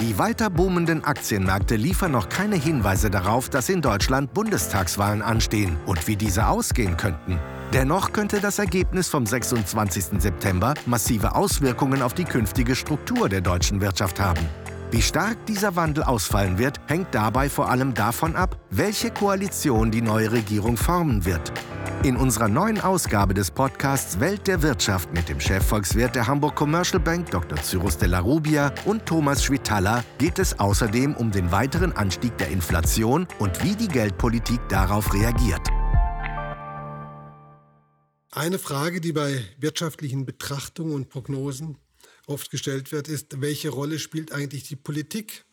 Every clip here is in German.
Die weiter boomenden Aktienmärkte liefern noch keine Hinweise darauf, dass in Deutschland Bundestagswahlen anstehen und wie diese ausgehen könnten. Dennoch könnte das Ergebnis vom 26. September massive Auswirkungen auf die künftige Struktur der deutschen Wirtschaft haben. Wie stark dieser Wandel ausfallen wird, hängt dabei vor allem davon ab, welche Koalition die neue Regierung formen wird. In unserer neuen Ausgabe des Podcasts Welt der Wirtschaft mit dem Chefvolkswirt der Hamburg Commercial Bank Dr. Cyrus de la Rubia und Thomas Schwitala geht es außerdem um den weiteren Anstieg der Inflation und wie die Geldpolitik darauf reagiert. Eine Frage, die bei wirtschaftlichen Betrachtungen und Prognosen oft gestellt wird, ist, welche Rolle spielt eigentlich die Politik,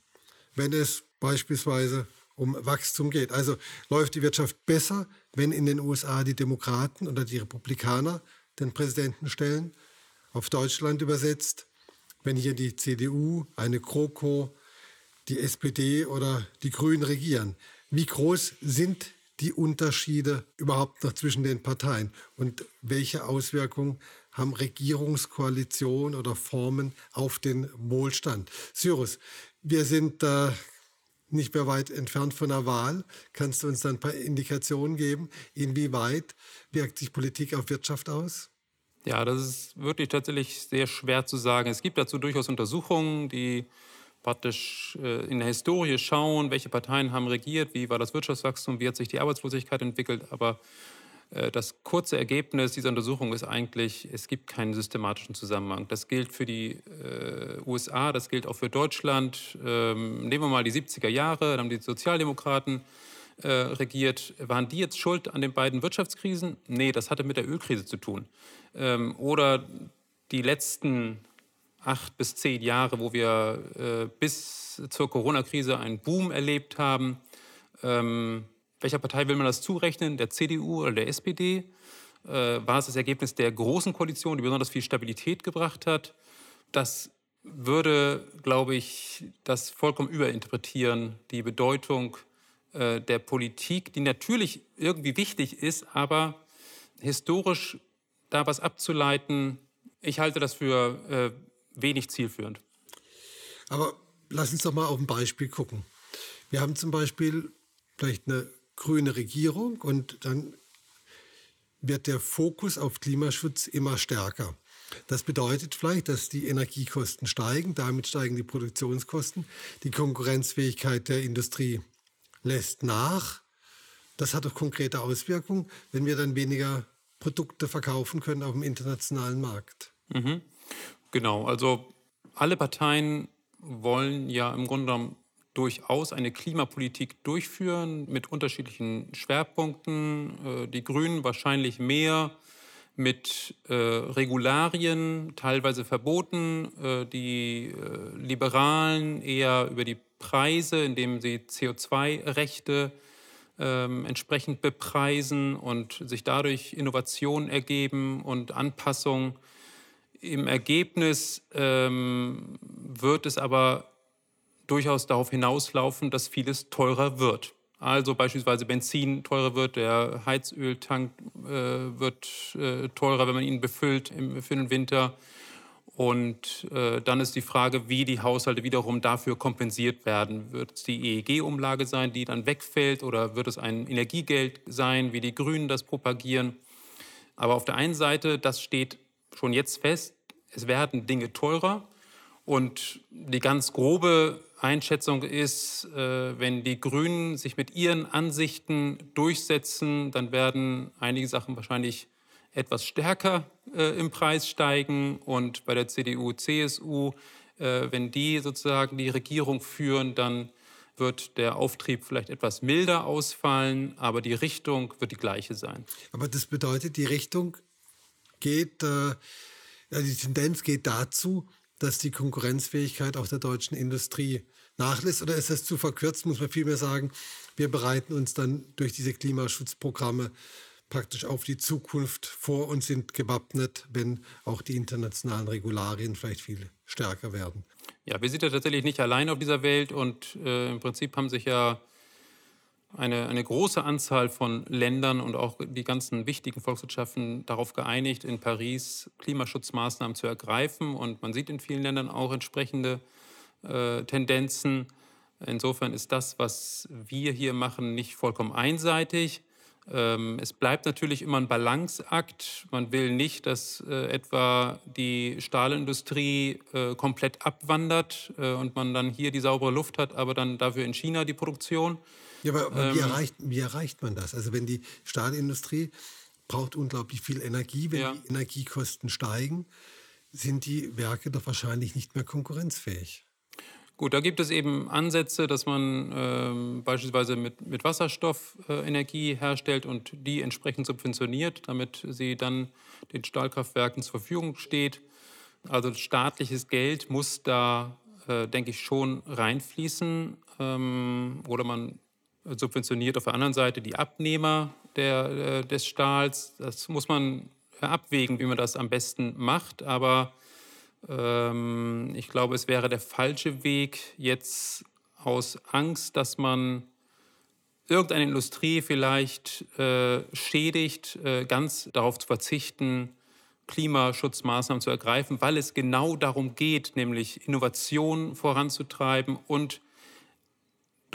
wenn es beispielsweise um Wachstum geht. Also läuft die Wirtschaft besser, wenn in den USA die Demokraten oder die Republikaner den Präsidenten stellen. Auf Deutschland übersetzt, wenn hier die CDU, eine GroKo, die SPD oder die Grünen regieren. Wie groß sind die Unterschiede überhaupt noch zwischen den Parteien und welche Auswirkungen haben Regierungskoalitionen oder Formen auf den Wohlstand. Cyrus, wir sind äh, nicht mehr weit entfernt von der Wahl. Kannst du uns dann ein paar Indikationen geben, inwieweit wirkt sich Politik auf Wirtschaft aus? Ja, das ist wirklich tatsächlich sehr schwer zu sagen. Es gibt dazu durchaus Untersuchungen, die praktisch äh, in der Historie schauen, welche Parteien haben regiert, wie war das Wirtschaftswachstum, wie hat sich die Arbeitslosigkeit entwickelt. Aber äh, das kurze Ergebnis dieser Untersuchung ist eigentlich, es gibt keinen systematischen Zusammenhang. Das gilt für die äh, USA, das gilt auch für Deutschland. Ähm, nehmen wir mal die 70er Jahre, da haben die Sozialdemokraten regiert. Waren die jetzt schuld an den beiden Wirtschaftskrisen? Nee, das hatte mit der Ölkrise zu tun. Ähm, oder die letzten acht bis zehn Jahre, wo wir äh, bis zur Corona-Krise einen Boom erlebt haben. Ähm, welcher Partei will man das zurechnen? Der CDU oder der SPD? Äh, war es das Ergebnis der großen Koalition, die besonders viel Stabilität gebracht hat? Das würde, glaube ich, das vollkommen überinterpretieren, die Bedeutung äh, der Politik, die natürlich irgendwie wichtig ist, aber historisch da was abzuleiten, ich halte das für äh, wenig zielführend. Aber lass uns doch mal auf ein Beispiel gucken. Wir haben zum Beispiel vielleicht eine grüne Regierung und dann wird der Fokus auf Klimaschutz immer stärker. Das bedeutet vielleicht, dass die Energiekosten steigen, damit steigen die Produktionskosten, die Konkurrenzfähigkeit der Industrie lässt nach. Das hat auch konkrete Auswirkungen, wenn wir dann weniger Produkte verkaufen können auf dem internationalen Markt. Mhm. Genau, also alle Parteien wollen ja im Grunde genommen durchaus eine Klimapolitik durchführen mit unterschiedlichen Schwerpunkten. Äh, die Grünen wahrscheinlich mehr mit äh, Regularien, teilweise Verboten, äh, die Liberalen eher über die Preise, indem sie CO2-Rechte ähm, entsprechend bepreisen und sich dadurch Innovationen ergeben und Anpassungen. Im Ergebnis ähm, wird es aber durchaus darauf hinauslaufen, dass vieles teurer wird. Also beispielsweise Benzin teurer wird, der Heizöltank äh, wird äh, teurer, wenn man ihn befüllt im, für den Winter. Und äh, dann ist die Frage, wie die Haushalte wiederum dafür kompensiert werden. Wird es die EEG-Umlage sein, die dann wegfällt, oder wird es ein Energiegeld sein, wie die Grünen das propagieren? Aber auf der einen Seite, das steht schon jetzt fest, es werden Dinge teurer. Und die ganz grobe Einschätzung ist, äh, wenn die Grünen sich mit ihren Ansichten durchsetzen, dann werden einige Sachen wahrscheinlich etwas stärker äh, im Preis steigen. Und bei der CDU, CSU, äh, wenn die sozusagen die Regierung führen, dann wird der Auftrieb vielleicht etwas milder ausfallen, aber die Richtung wird die gleiche sein. Aber das bedeutet, die Richtung geht, äh, die Tendenz geht dazu, dass die Konkurrenzfähigkeit auch der deutschen Industrie nachlässt? Oder ist das zu verkürzt, muss man vielmehr sagen, wir bereiten uns dann durch diese Klimaschutzprogramme praktisch auf die Zukunft vor und sind gewappnet, wenn auch die internationalen Regularien vielleicht viel stärker werden. Ja, wir sind ja tatsächlich nicht allein auf dieser Welt und äh, im Prinzip haben sich ja eine, eine große Anzahl von Ländern und auch die ganzen wichtigen Volkswirtschaften darauf geeinigt, in Paris Klimaschutzmaßnahmen zu ergreifen. Und man sieht in vielen Ländern auch entsprechende äh, Tendenzen. Insofern ist das, was wir hier machen, nicht vollkommen einseitig. Ähm, es bleibt natürlich immer ein Balanceakt. Man will nicht, dass äh, etwa die Stahlindustrie äh, komplett abwandert äh, und man dann hier die saubere Luft hat, aber dann dafür in China die Produktion. Ja, aber, aber ähm, wie, erreicht, wie erreicht man das? Also wenn die Stahlindustrie braucht unglaublich viel Energie, wenn ja. die Energiekosten steigen, sind die Werke doch wahrscheinlich nicht mehr konkurrenzfähig. Gut, da gibt es eben Ansätze, dass man ähm, beispielsweise mit, mit Wasserstoff äh, Energie herstellt und die entsprechend subventioniert, damit sie dann den Stahlkraftwerken zur Verfügung steht. Also staatliches Geld muss da, äh, denke ich, schon reinfließen. Ähm, oder man subventioniert auf der anderen Seite die Abnehmer der, äh, des Stahls. Das muss man abwägen, wie man das am besten macht. Aber ähm, ich glaube, es wäre der falsche Weg, jetzt aus Angst, dass man irgendeine Industrie vielleicht äh, schädigt, äh, ganz darauf zu verzichten, Klimaschutzmaßnahmen zu ergreifen, weil es genau darum geht, nämlich Innovation voranzutreiben und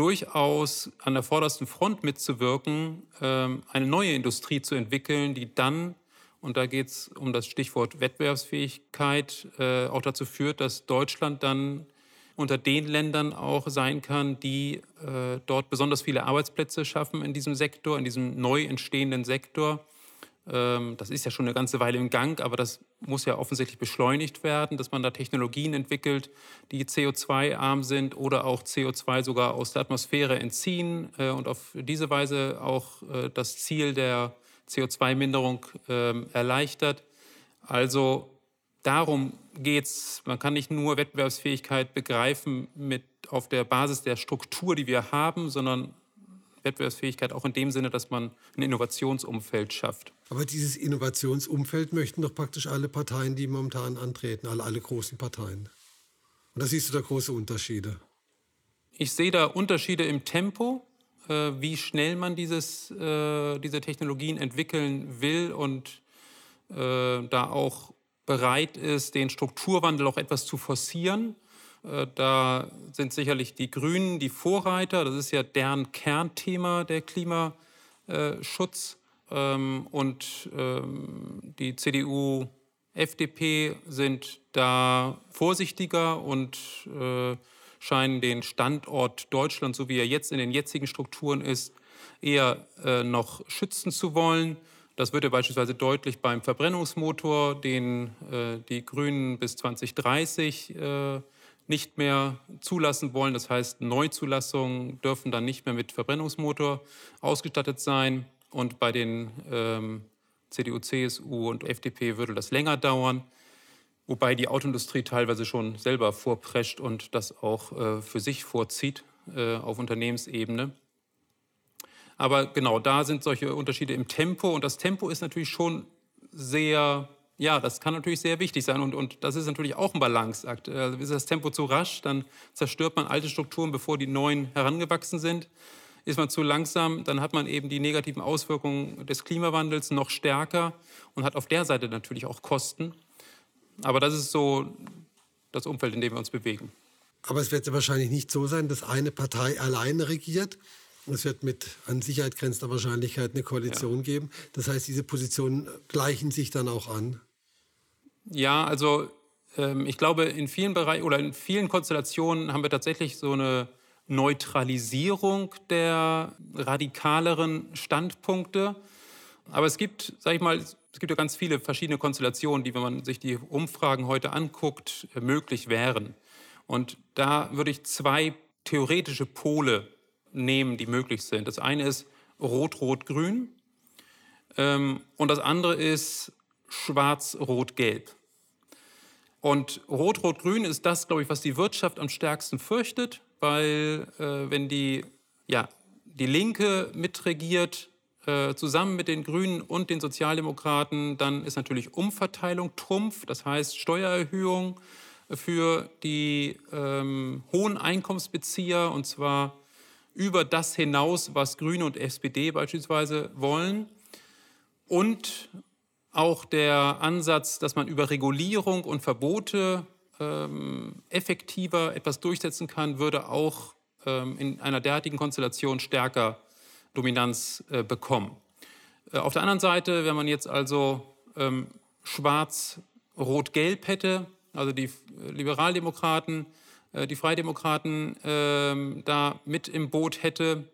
durchaus an der vordersten Front mitzuwirken, ähm, eine neue Industrie zu entwickeln, die dann und da geht es um das Stichwort Wettbewerbsfähigkeit, äh, auch dazu führt, dass Deutschland dann unter den Ländern auch sein kann, die äh, dort besonders viele Arbeitsplätze schaffen in diesem Sektor, in diesem neu entstehenden Sektor. Ähm, das ist ja schon eine ganze Weile im Gang, aber das muss ja offensichtlich beschleunigt werden, dass man da Technologien entwickelt, die CO2-arm sind oder auch CO2 sogar aus der Atmosphäre entziehen äh, und auf diese Weise auch äh, das Ziel der CO2-Minderung äh, erleichtert. Also darum geht es. Man kann nicht nur Wettbewerbsfähigkeit begreifen mit, auf der Basis der Struktur, die wir haben, sondern Wettbewerbsfähigkeit auch in dem Sinne, dass man ein Innovationsumfeld schafft. Aber dieses Innovationsumfeld möchten doch praktisch alle Parteien, die momentan antreten, alle, alle großen Parteien. Und da siehst du da große Unterschiede. Ich sehe da Unterschiede im Tempo. Äh, wie schnell man dieses, äh, diese Technologien entwickeln will und äh, da auch bereit ist, den Strukturwandel auch etwas zu forcieren. Da sind sicherlich die Grünen die Vorreiter. Das ist ja deren Kernthema, der Klimaschutz. Ähm, und ähm, die CDU, FDP sind da vorsichtiger und scheinen den Standort Deutschland, so wie er jetzt in den jetzigen Strukturen ist, eher äh, noch schützen zu wollen. Das wird ja beispielsweise deutlich beim Verbrennungsmotor, den äh, die Grünen bis 2030 äh, nicht mehr zulassen wollen. Das heißt, Neuzulassungen dürfen dann nicht mehr mit Verbrennungsmotor ausgestattet sein. Und bei den ähm, CDU, CSU und FDP würde das länger dauern wobei die Autoindustrie teilweise schon selber vorprescht und das auch äh, für sich vorzieht äh, auf Unternehmensebene. Aber genau da sind solche Unterschiede im Tempo und das Tempo ist natürlich schon sehr, ja, das kann natürlich sehr wichtig sein und, und das ist natürlich auch ein Balanceakt. Äh, ist das Tempo zu rasch, dann zerstört man alte Strukturen, bevor die neuen herangewachsen sind. Ist man zu langsam, dann hat man eben die negativen Auswirkungen des Klimawandels noch stärker und hat auf der Seite natürlich auch Kosten. Aber das ist so das Umfeld, in dem wir uns bewegen. Aber es wird wahrscheinlich nicht so sein, dass eine Partei alleine regiert. Es wird mit an Sicherheit grenzender Wahrscheinlichkeit eine Koalition ja. geben. Das heißt, diese Positionen gleichen sich dann auch an. Ja, also ähm, ich glaube, in vielen Bereichen oder in vielen Konstellationen haben wir tatsächlich so eine Neutralisierung der radikaleren Standpunkte. Aber es gibt, sage ich mal, es gibt ja ganz viele verschiedene Konstellationen, die, wenn man sich die Umfragen heute anguckt, möglich wären. Und da würde ich zwei theoretische Pole nehmen, die möglich sind. Das eine ist Rot-Rot-Grün ähm, und das andere ist Schwarz-Rot-Gelb. Und Rot-Rot-Grün ist das, glaube ich, was die Wirtschaft am stärksten fürchtet, weil äh, wenn die, ja, die Linke mitregiert, äh, zusammen mit den Grünen und den Sozialdemokraten, dann ist natürlich Umverteilung Trumpf, das heißt Steuererhöhung für die ähm, hohen Einkommensbezieher und zwar über das hinaus, was Grüne und SPD beispielsweise wollen. Und auch der Ansatz, dass man über Regulierung und Verbote ähm, effektiver etwas durchsetzen kann, würde auch ähm, in einer derartigen Konstellation stärker Dominanz äh, bekommen. Äh, auf der anderen Seite, wenn man jetzt also ähm, schwarz-rot-gelb hätte, also die äh, Liberaldemokraten, äh, die Freidemokraten ähm, da mit im Boot hätte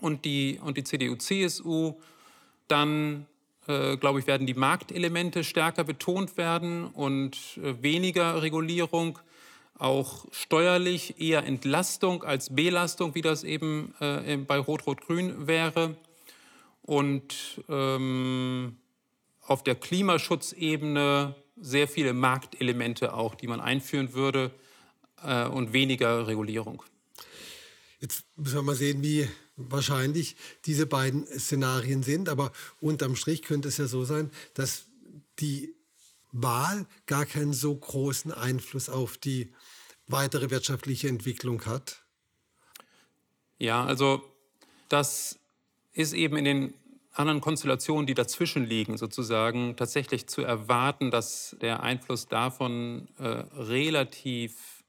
und die, und die CDU-CSU, dann äh, glaube ich, werden die Marktelemente stärker betont werden und äh, weniger Regulierung, auch steuerlich eher Entlastung als Belastung, wie das eben äh, bei Rot-Rot-Grün wäre. Und ähm, auf der Klimaschutzebene sehr viele Marktelemente auch, die man einführen würde und weniger Regulierung. Jetzt müssen wir mal sehen, wie wahrscheinlich diese beiden Szenarien sind. Aber unterm Strich könnte es ja so sein, dass die Wahl gar keinen so großen Einfluss auf die weitere wirtschaftliche Entwicklung hat. Ja, also das ist eben in den anderen Konstellationen, die dazwischen liegen, sozusagen tatsächlich zu erwarten, dass der Einfluss davon äh, relativ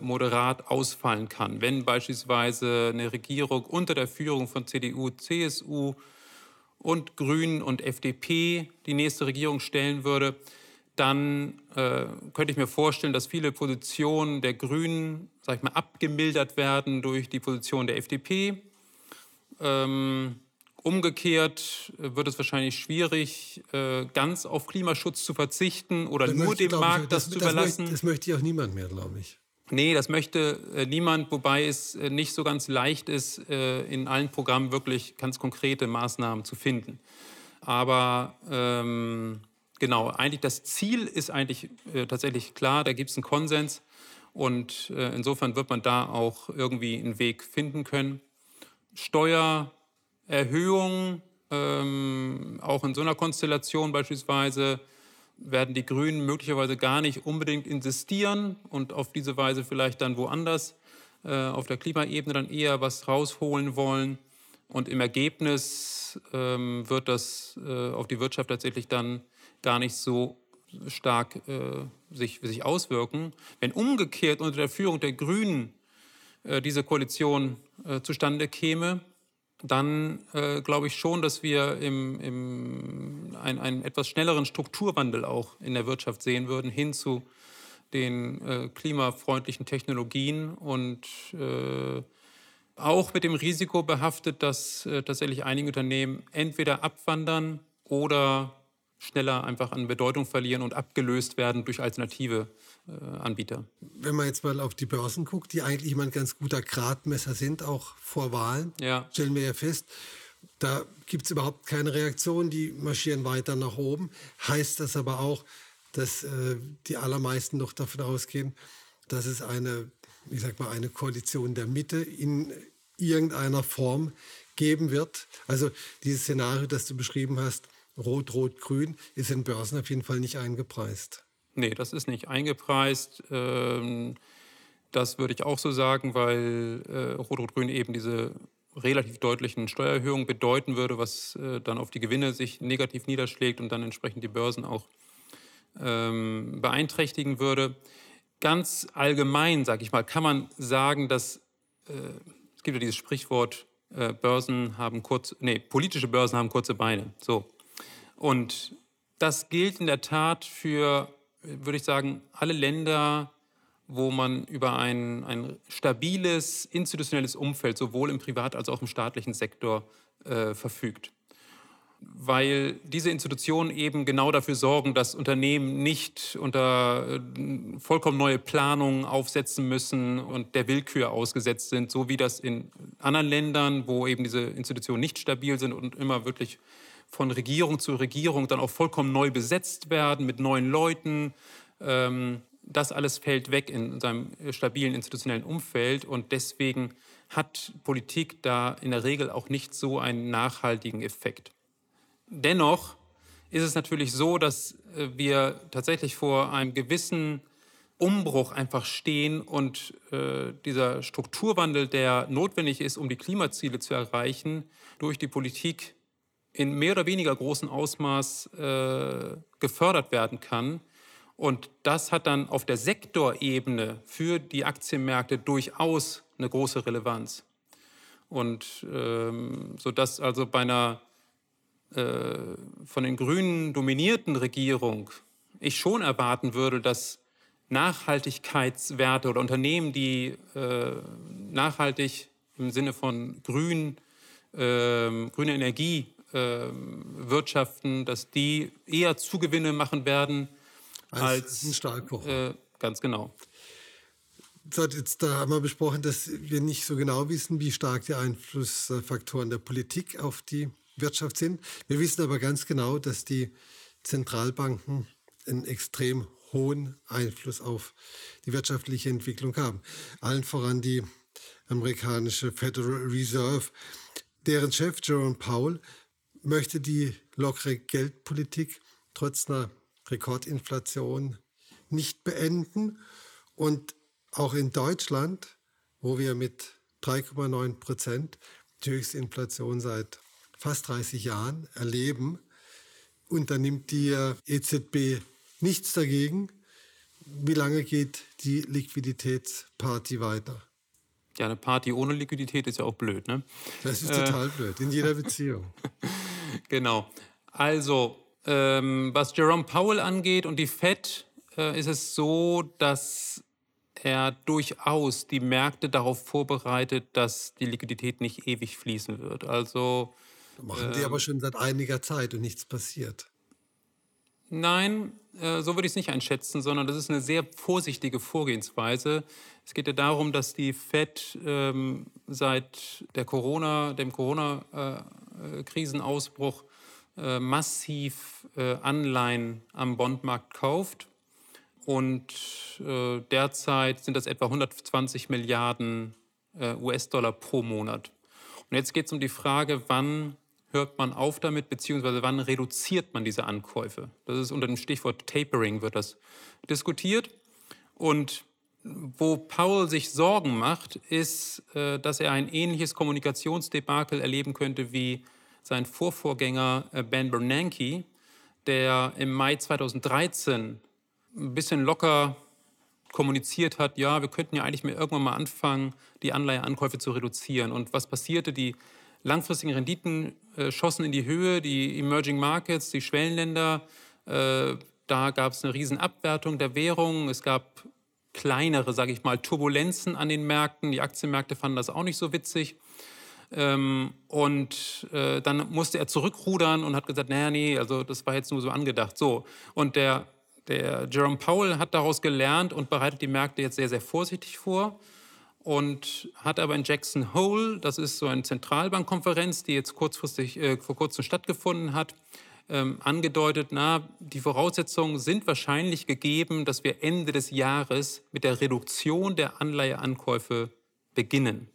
moderat ausfallen kann. Wenn beispielsweise eine Regierung unter der Führung von CDU, CSU und Grünen und FDP die nächste Regierung stellen würde, dann äh, könnte ich mir vorstellen, dass viele Positionen der Grünen, sag ich mal, abgemildert werden durch die Position der FDP. Ähm, umgekehrt wird es wahrscheinlich schwierig, äh, ganz auf Klimaschutz zu verzichten oder das nur dem Markt ich, das, das, zu überlassen. Möchte, das möchte ich auch niemand mehr, glaube ich. Nee, das möchte äh, niemand, wobei es äh, nicht so ganz leicht ist, äh, in allen Programmen wirklich ganz konkrete Maßnahmen zu finden. Aber ähm, genau, eigentlich das Ziel ist eigentlich äh, tatsächlich klar, da gibt es einen Konsens und äh, insofern wird man da auch irgendwie einen Weg finden können. Steuererhöhungen, ähm, auch in so einer Konstellation beispielsweise, werden die Grünen möglicherweise gar nicht unbedingt insistieren und auf diese Weise vielleicht dann woanders äh, auf der Klimaebene dann eher was rausholen wollen. Und im Ergebnis ähm, wird das äh, auf die Wirtschaft tatsächlich dann gar nicht so stark äh, sich, sich auswirken. Wenn umgekehrt unter der Führung der Grünen äh, diese Koalition äh, zustande käme, dann äh, glaube ich schon, dass wir im, im, ein, einen etwas schnelleren Strukturwandel auch in der Wirtschaft sehen würden, hin zu den äh, klimafreundlichen Technologien und äh, auch mit dem Risiko behaftet, dass äh, tatsächlich einige Unternehmen entweder abwandern oder schneller einfach an Bedeutung verlieren und abgelöst werden durch alternative Anbieter. Wenn man jetzt mal auf die Börsen guckt, die eigentlich immer ein ganz guter Gradmesser sind, auch vor Wahlen, ja. stellen wir ja fest, da gibt es überhaupt keine Reaktion, die marschieren weiter nach oben. Heißt das aber auch, dass äh, die allermeisten noch davon ausgehen, dass es eine, ich sag mal, eine Koalition der Mitte in irgendeiner Form geben wird. Also dieses Szenario, das du beschrieben hast, Rot, Rot, Grün, ist in Börsen auf jeden Fall nicht eingepreist. Nee, das ist nicht eingepreist. Ähm, das würde ich auch so sagen, weil äh, Rot-Rot-Grün eben diese relativ deutlichen Steuererhöhungen bedeuten würde, was äh, dann auf die Gewinne sich negativ niederschlägt und dann entsprechend die Börsen auch ähm, beeinträchtigen würde. Ganz allgemein, sage ich mal, kann man sagen, dass äh, es gibt ja dieses Sprichwort, Börsen haben kurz, nee, politische Börsen haben kurze Beine. So. Und das gilt in der Tat für, würde ich sagen, alle Länder, wo man über ein, ein stabiles institutionelles Umfeld sowohl im Privat- als auch im staatlichen Sektor äh, verfügt. Weil diese Institutionen eben genau dafür sorgen, dass Unternehmen nicht unter äh, vollkommen neue Planungen aufsetzen müssen und der Willkür ausgesetzt sind, so wie das in anderen Ländern, wo eben diese Institutionen nicht stabil sind und immer wirklich von Regierung zu Regierung dann auch vollkommen neu besetzt werden mit neuen Leuten. Ähm, das alles fällt weg in seinem stabilen institutionellen Umfeld und deswegen hat Politik da in der Regel auch nicht so einen nachhaltigen Effekt. Dennoch ist es natürlich so, dass äh, wir tatsächlich vor einem gewissen Umbruch einfach stehen und äh, dieser Strukturwandel, der notwendig ist, um die Klimaziele zu erreichen, durch die Politik in mehr oder weniger großem Ausmaß äh, gefördert werden kann. Und das hat dann auf der Sektorebene für die Aktienmärkte durchaus eine große Relevanz. Und ähm, sodass also bei einer äh, von den Grünen dominierten Regierung ich schon erwarten würde, dass Nachhaltigkeitswerte oder Unternehmen, die äh, nachhaltig im Sinne von grün, äh, grüne Energie wirtschaften, dass die eher Zugewinne machen werden als, als ein Stahlkocher. Äh, ganz genau. Jetzt, da haben wir besprochen, dass wir nicht so genau wissen, wie stark die Einflussfaktoren der Politik auf die Wirtschaft sind. Wir wissen aber ganz genau, dass die Zentralbanken einen extrem hohen Einfluss auf die wirtschaftliche Entwicklung haben. Allen voran die amerikanische Federal Reserve, deren Chef Jerome Powell möchte die lockere Geldpolitik trotz einer Rekordinflation nicht beenden. Und auch in Deutschland, wo wir mit 3,9 Prozent die höchste Inflation seit fast 30 Jahren erleben, unternimmt die EZB nichts dagegen. Wie lange geht die Liquiditätsparty weiter? Ja, eine Party ohne Liquidität ist ja auch blöd, ne? Das ist total äh. blöd, in jeder Beziehung. genau. Also, ähm, was Jerome Powell angeht und die Fed, äh, ist es so, dass er durchaus die Märkte darauf vorbereitet, dass die Liquidität nicht ewig fließen wird. Also machen die äh, aber schon seit einiger Zeit und nichts passiert. Nein, äh, so würde ich es nicht einschätzen, sondern das ist eine sehr vorsichtige Vorgehensweise. Es geht ja darum, dass die Fed ähm, seit der Corona, dem Corona-Krisenausbruch äh, äh, massiv äh, Anleihen am Bondmarkt kauft. Und äh, derzeit sind das etwa 120 Milliarden äh, US-Dollar pro Monat. Und jetzt geht es um die Frage, wann hört man auf damit, beziehungsweise wann reduziert man diese Ankäufe? Das ist unter dem Stichwort Tapering wird das diskutiert. Und wo Paul sich Sorgen macht, ist, äh, dass er ein ähnliches Kommunikationsdebakel erleben könnte wie sein Vorvorgänger äh, Ben Bernanke, der im Mai 2013 ein bisschen locker kommuniziert hat, ja, wir könnten ja eigentlich mal irgendwann mal anfangen, die Anleiheankäufe zu reduzieren. Und was passierte? Die langfristigen Renditen äh, schossen in die Höhe, die Emerging Markets, die Schwellenländer, da gab es eine Riesenabwertung der Währung, es gab kleinere, sage ich mal, Turbulenzen an den Märkten, die Aktienmärkte fanden das auch nicht so witzig. Ähm, und äh, dann musste er zurückrudern und hat gesagt, naja, nee, also das war jetzt nur so angedacht. So. Und der, der Jerome Powell hat daraus gelernt und bereitet die Märkte jetzt sehr, sehr vorsichtig vor und hat aber in Jackson Hole, das ist so eine Zentralbankkonferenz, die jetzt kurzfristig äh, vor kurzem stattgefunden hat, ähm, angedeutet, na, die Voraussetzungen sind wahrscheinlich gegeben, dass wir Ende des Jahres mit der Reduktion der Anleiheankäufe beginnen.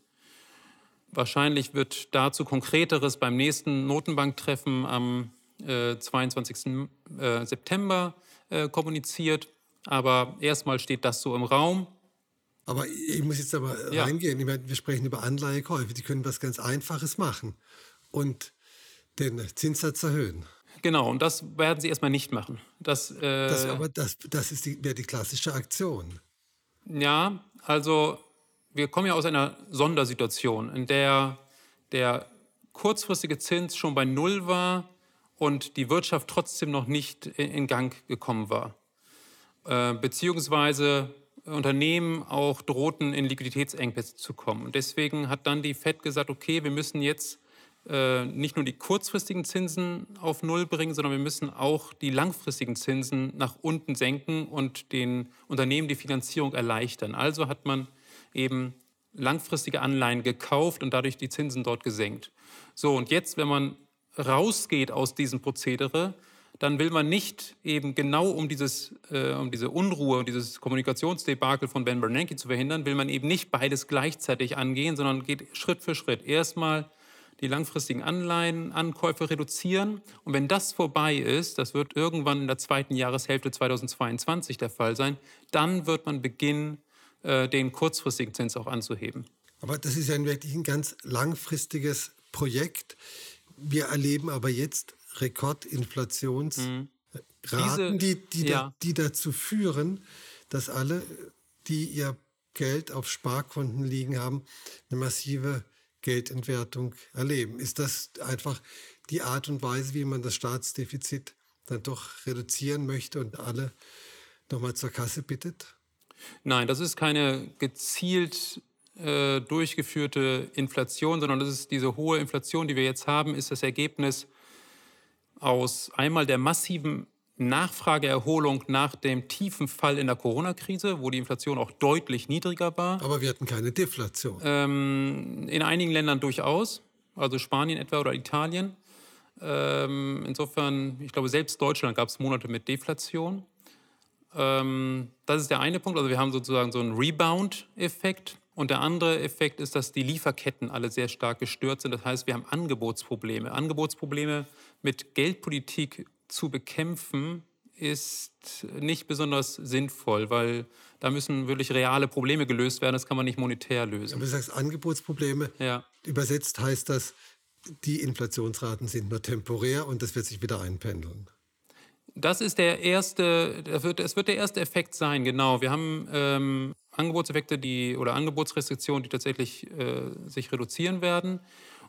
Wahrscheinlich wird dazu Konkreteres beim nächsten Notenbanktreffen am äh, 22. Äh, September äh, kommuniziert. Aber erstmal steht das so im Raum. Aber ich muss jetzt aber ja. reingehen. Ich meine, wir sprechen über Anleihekäufe. Die können was ganz Einfaches machen und den Zinssatz erhöhen. Genau, und das werden sie erstmal nicht machen. Das, äh, das aber das, das ist die, die klassische Aktion. Ja, also wir kommen ja aus einer Sondersituation, in der der kurzfristige Zins schon bei Null war und die Wirtschaft trotzdem noch nicht in Gang gekommen war. Äh, beziehungsweise Unternehmen auch drohten, in Liquiditätsengpässe zu kommen. Und deswegen hat dann die FED gesagt, okay, wir müssen jetzt nicht nur die kurzfristigen Zinsen auf Null bringen, sondern wir müssen auch die langfristigen Zinsen nach unten senken und den Unternehmen die Finanzierung erleichtern. Also hat man eben langfristige Anleihen gekauft und dadurch die Zinsen dort gesenkt. So, und jetzt, wenn man rausgeht aus diesem Prozedere, dann will man nicht eben genau um, dieses, äh, um diese Unruhe, dieses Kommunikationsdebakel von Ben Bernanke zu verhindern, will man eben nicht beides gleichzeitig angehen, sondern geht Schritt für Schritt. Erstmal die langfristigen Anleihenankäufe reduzieren. Und wenn das vorbei ist, das wird irgendwann in der zweiten Jahreshälfte 2022 der Fall sein, dann wird man beginnen, äh, den kurzfristigen Zins auch anzuheben. Aber das ist ja wirklich ein ganz langfristiges Projekt. Wir erleben aber jetzt Rekordinflationszahlen Raten, die, die, ja. da, die dazu führen, dass alle, die ihr Geld auf Sparkonten liegen haben, eine massive Geldentwertung erleben. Ist das einfach die Art und Weise, wie man das Staatsdefizit dann doch reduzieren möchte und alle nochmal zur Kasse bittet? Nein, das ist keine gezielt äh, durchgeführte Inflation, sondern das ist diese hohe Inflation, die wir jetzt haben, ist das Ergebnis aus einmal der massiven Nachfrageerholung nach dem tiefen Fall in der Corona-Krise, wo die Inflation auch deutlich niedriger war. Aber wir hatten keine Deflation. Ähm, in einigen Ländern durchaus, also Spanien etwa oder Italien. Ähm, insofern, ich glaube, selbst Deutschland gab es Monate mit Deflation. Ähm, das ist der eine Punkt. Also wir haben sozusagen so einen Rebound-Effekt. Und der andere Effekt ist, dass die Lieferketten alle sehr stark gestört sind. Das heißt, wir haben Angebotsprobleme. Angebotsprobleme mit Geldpolitik zu bekämpfen, ist nicht besonders sinnvoll, weil da müssen wirklich reale Probleme gelöst werden. Das kann man nicht monetär lösen. Aber du sagst Angebotsprobleme. Ja. Übersetzt heißt das, die Inflationsraten sind nur temporär und das wird sich wieder einpendeln. Das ist der erste, das wird, es wird der erste Effekt sein, genau. Wir haben ähm, Angebotseffekte die, oder Angebotsrestriktionen, die tatsächlich äh, sich reduzieren werden.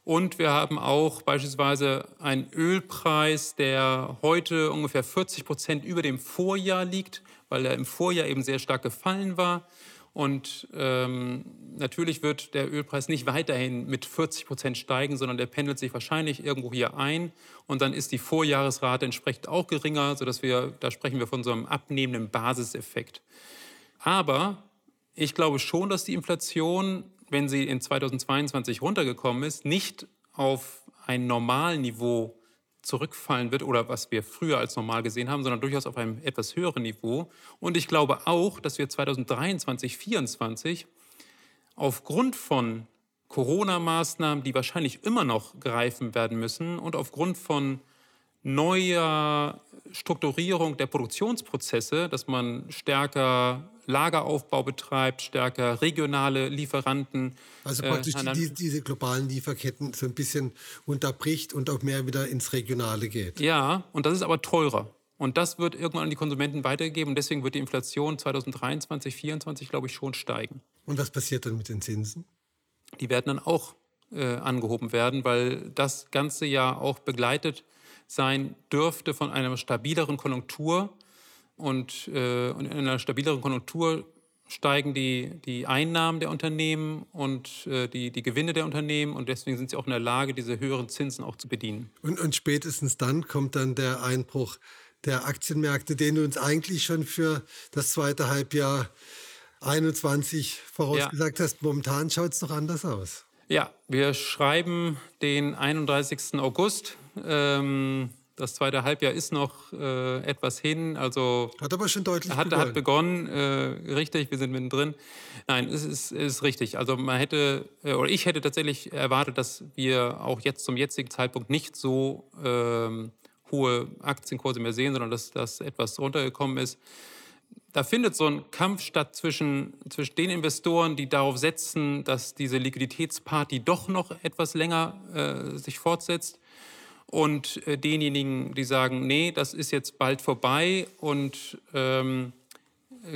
Und wir haben auch beispielsweise einen Ölpreis, der heute ungefähr 40 Prozent über dem Vorjahr liegt, weil er im Vorjahr eben sehr stark gefallen war. Und ähm, natürlich wird der Ölpreis nicht weiterhin mit 40 Prozent steigen, sondern der pendelt sich wahrscheinlich irgendwo hier ein. Und dann ist die Vorjahresrate entsprechend auch geringer, sodass wir, da sprechen wir von so einem abnehmenden Basiseffekt. Aber ich glaube schon, dass die Inflation wenn sie in 2022 runtergekommen ist, nicht auf ein Normalniveau zurückfallen wird oder was wir früher als normal gesehen haben, sondern durchaus auf einem etwas höheren Niveau. Und ich glaube auch, dass wir 2023, 2024 aufgrund von Corona-Maßnahmen, die wahrscheinlich immer noch greifen werden müssen und aufgrund von neuer Strukturierung der Produktionsprozesse, dass man stärker Lageraufbau betreibt, stärker regionale Lieferanten. Also äh, praktisch äh, die, diese globalen Lieferketten so ein bisschen unterbricht und auch mehr wieder ins Regionale geht. Ja, und das ist aber teurer. Und das wird irgendwann an die Konsumenten weitergegeben und deswegen wird die Inflation 2023, 2024, glaube ich, schon steigen. Und was passiert dann mit den Zinsen? Die werden dann auch äh, angehoben werden, weil das ganze ja auch begleitet sein dürfte von einer stabileren Konjunktur und, äh, und in einer stabileren Konjunktur steigen die, die Einnahmen der Unternehmen und äh, die, die Gewinne der Unternehmen und deswegen sind sie auch in der Lage, diese höheren Zinsen auch zu bedienen. Und, und spätestens dann kommt dann der Einbruch der Aktienmärkte, den du uns eigentlich schon für das zweite Halbjahr 21 vorausgesagt ja. hast. Momentan schaut es noch anders aus. Ja, wir schreiben den 31. August. Ähm, das zweite Halbjahr ist noch äh, etwas hin, also hat aber schon deutlich hat, begonnen. Hat begonnen, äh, richtig, wir sind mittendrin. Nein, es ist, ist richtig. Also man hätte äh, oder ich hätte tatsächlich erwartet, dass wir auch jetzt zum jetzigen Zeitpunkt nicht so ähm, hohe Aktienkurse mehr sehen, sondern dass das etwas runtergekommen ist. Da findet so ein Kampf statt zwischen, zwischen den Investoren, die darauf setzen, dass diese Liquiditätsparty doch noch etwas länger äh, sich fortsetzt und äh, denjenigen, die sagen, nee, das ist jetzt bald vorbei. Und ähm,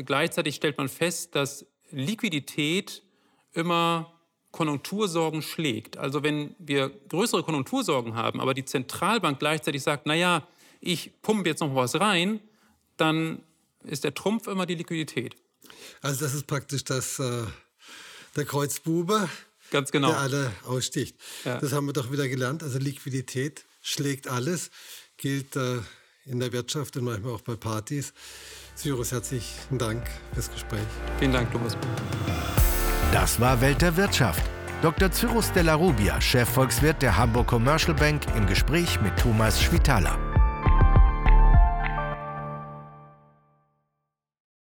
gleichzeitig stellt man fest, dass Liquidität immer Konjunktursorgen schlägt. Also wenn wir größere Konjunktursorgen haben, aber die Zentralbank gleichzeitig sagt, naja, ich pumpe jetzt noch was rein, dann ist der Trumpf immer die Liquidität. Also das ist praktisch das, äh, der Kreuzbube, Ganz genau. der alle aussticht. Ja. Das haben wir doch wieder gelernt. Also Liquidität schlägt alles, gilt äh, in der Wirtschaft und manchmal auch bei Partys. Cyrus, herzlichen Dank fürs Gespräch. Vielen Dank, Thomas. Das war Welt der Wirtschaft. Dr. Cyrus Della Rubia, Chefvolkswirt der Hamburg Commercial Bank, im Gespräch mit Thomas Schwitaler.